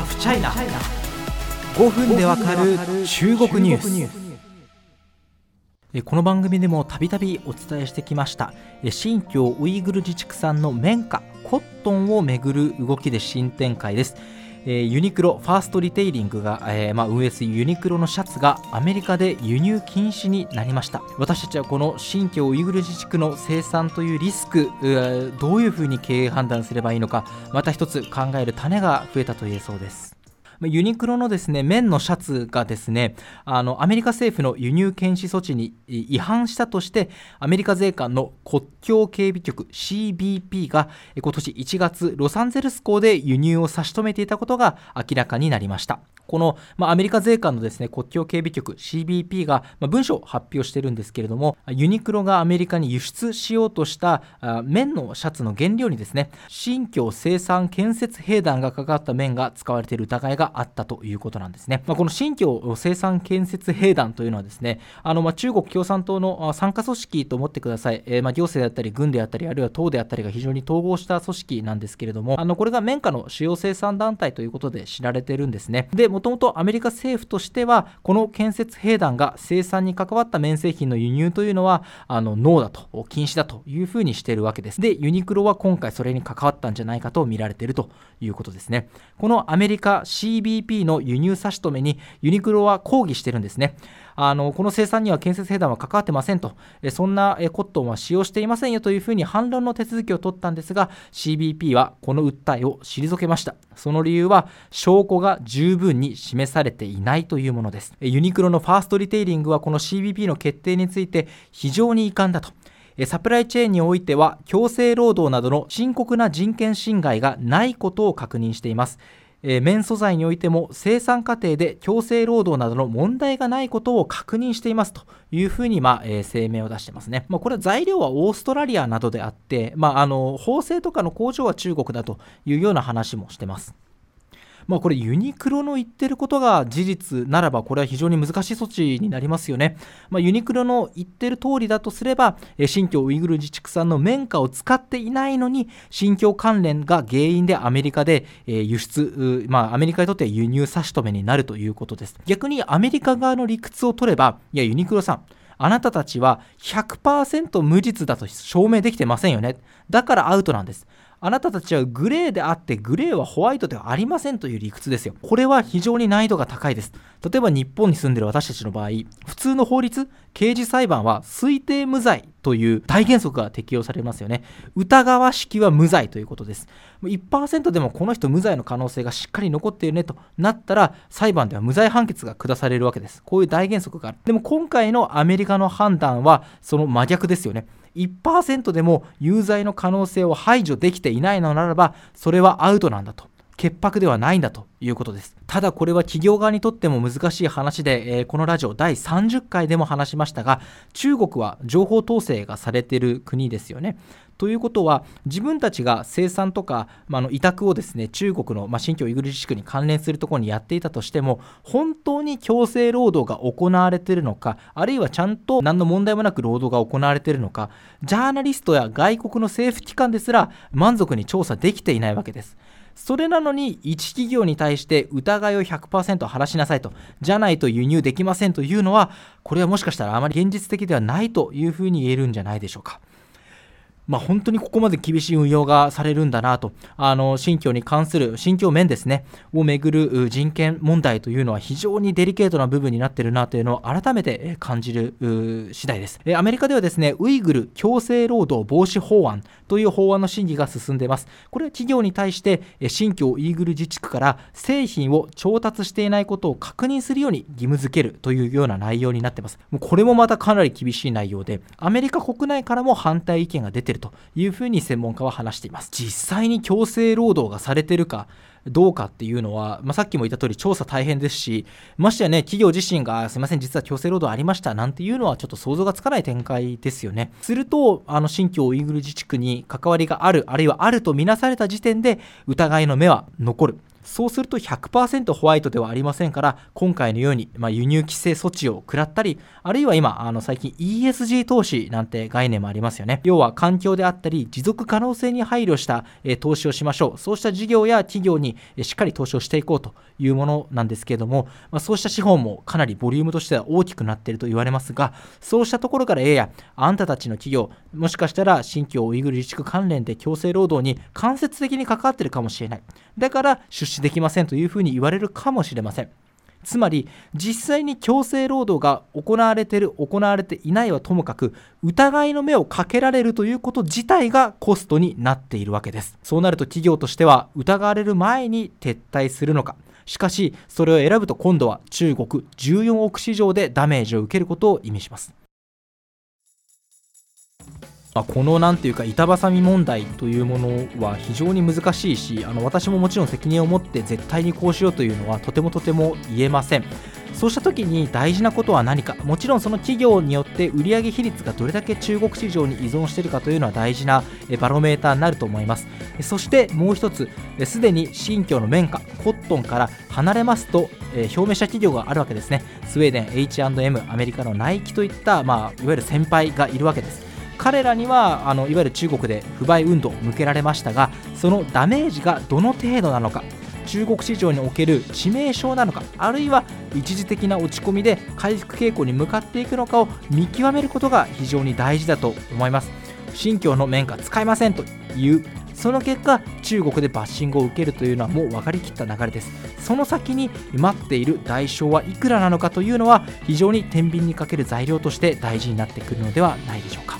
ハフチャイナ5分でわかる中国ニュース。この番組でもたびたびお伝えしてきました。新疆ウイグル自治区産の綿花コットンをめぐる動きで新展開ですユニクロファーストリテイリングが、えー、まあ、運営するユニクロのシャツがアメリカで輸入禁止になりました。私たちはこの新疆ウイグル自治区の生産というリスクどういうふうに経営判断すればいいのかまた一つ考える種が増えたと言えそうです。ユニクロのですね綿のシャツがですねあのアメリカ政府の輸入禁止措置に違反したとしてアメリカ税関の国境警備局 CBP が今年1月ロサンゼルス港で輸入を差し止めていたことが明らかになりました。この、まあ、アメリカ税関のですね国境警備局 CBP が、まあ、文書を発表してるんですけれどもユニクロがアメリカに輸出しようとしたあ綿のシャツの原料にですね新疆生産建設兵団がかかった綿が使われている疑いがあったということなんですね、まあ、この新疆生産建設兵団というのはですねあの、まあ、中国共産党の傘下組織と思ってください、えー、まあ行政であったり軍であったりあるいは党であったりが非常に統合した組織なんですけれどもあのこれが綿花の主要生産団体ということで知られているんですね。でももともとアメリカ政府としてはこの建設兵団が生産に関わった綿製品の輸入というのはあのノーだと禁止だというふうにしているわけです。でユニクロは今回それに関わったんじゃないかと見られているということですね。このアメリカ CBP の輸入差し止めにユニクロは抗議してるんですね。あのこの生産には建設兵団は関わってませんと、そんなコットンは使用していませんよというふうに反論の手続きを取ったんですが、CBP はこの訴えを退けました。その理由は、証拠が十分に示されていないというものです。ユニクロのファーストリテイリングはこの CBP の決定について非常に遺憾だと。サプライチェーンにおいては強制労働などの深刻な人権侵害がないことを確認しています。綿素材においても生産過程で強制労働などの問題がないことを確認していますというふうに、まあえ、声明を出してますね。まあ、これは材料はオーストラリアなどであって、まあ、あの縫製とかの工場は中国だというような話もしてます。まあ、これユニクロの言ってることが事実ならばこれは非常に難しい措置になりますよね、まあ、ユニクロの言ってる通りだとすれば新疆ウイグル自治区産の綿花を使っていないのに新疆関連が原因でアメリカで輸出、まあ、アメリカにとっては輸入差し止めになるということです逆にアメリカ側の理屈を取ればいやユニクロさんあなたたちは100%無実だと証明できてませんよね。だからアウトなんです。あなたたちはグレーであってグレーはホワイトではありませんという理屈ですよ。これは非常に難易度が高いです。例えば日本に住んでる私たちの場合、普通の法律、刑事裁判は推定無罪という大原則が適用されますよね。疑わしきは無罪ということです。1%でもこの人無罪の可能性がしっかり残っているねとなったら裁判では無罪判決が下されるわけです。こういう大原則がある。でも今回のアメリカの判断はその真逆ですよね。1%でも有罪の可能性を排除できていないのならばそれはアウトなんだと潔白ではないんだということですただこれは企業側にとっても難しい話で、えー、このラジオ第30回でも話しましたが中国は情報統制がされている国ですよねということは自分たちが生産とか、まあ、の委託をですね中国の、まあ、新疆ウイグル自治区に関連するところにやっていたとしても本当に強制労働が行われているのかあるいはちゃんと何の問題もなく労働が行われているのかジャーナリストや外国の政府機関ですら満足に調査できていないわけです。それなのに一企業に対して疑いを100%晴らしなさいと、じゃないと輸入できませんというのは、これはもしかしたらあまり現実的ではないというふうに言えるんじゃないでしょうか。まあ、本当にここまで厳しい運用がされるんだなと、あの新疆に関する新疆面ですね、をめぐる人権問題というのは非常にデリケートな部分になっているなというのを改めて感じる次第です。アメリカではですね、ウイグル強制労働防止法案という法案の審議が進んでいます。これは企業に対して新疆ウイグル自治区から製品を調達していないことを確認するように義務付けるというような内容になっています。もうこれもまたかなり厳しい内容で、アメリカ国内からも反対意見が出てるというふうに専門家は話しています。実際に強制労働がされてるかどうかっていうのは、まあ、さっきも言った通り調査大変ですしましてやね企業自身がすみません実は強制労働ありましたなんていうのはちょっと想像がつかない展開ですよね。するとあの新疆ウイグル自治区に関わりがあるあるいはあるとみなされた時点で疑いの目は残る。そうすると100%ホワイトではありませんから今回のように、まあ、輸入規制措置を食らったりあるいは今あの最近 ESG 投資なんて概念もありますよね。要は環境であったり持続可能性に配慮した、えー、投資をしましょう。そうした事業や企業ににしっかり投資をしていこうというものなんですけれども、まあ、そうした資本もかなりボリュームとしては大きくなっていると言われますがそうしたところから A やあんたたちの企業もしかしたら新疆ウイグル自治区関連で強制労働に間接的に関わっているかもしれない。だから出資できませんというふうに言われるかもしれません。つまり実際に強制労働が行われている行われていないはともかく疑いの目をかけられるということ自体がコストになっているわけです。そうなると企業としては疑われる前に撤退するのか。しかしそれを選ぶと今度は中国14億市場でダメージを受けることを意味します。あ、このなんていうか板挟み問題というものは非常に難しいしあの私ももちろん責任を持って絶対にこうしようというのはとてもとても言えません。そうした時に大事なことは何か。もちろんその企業によって売上比率がどれだけ中国市場に依存しているかというのは大事なバロメーターになると思います。そしてもう一つすでに新疆の綿花コットンから離れますと表明した企業があるわけですね。スウェーデン H&M アメリカのナイキといった、まあ、いわゆる先輩がいるわけです。彼らにはあのいわゆる中国で不買運動を向けられましたがそのダメージがどの程度なのか中国市場における致命傷なのかあるいは一時的な落ち込みで回復傾向に向かっていくのかを見極めることが非常に大事だと思います。新疆の綿花使いませんというその結果中国でバッシングを受けるというのはもう分かりきった流れです。その先に待っている代償はいくらなのかというのは非常に天秤にかける材料として大事になってくるのではないでしょうか。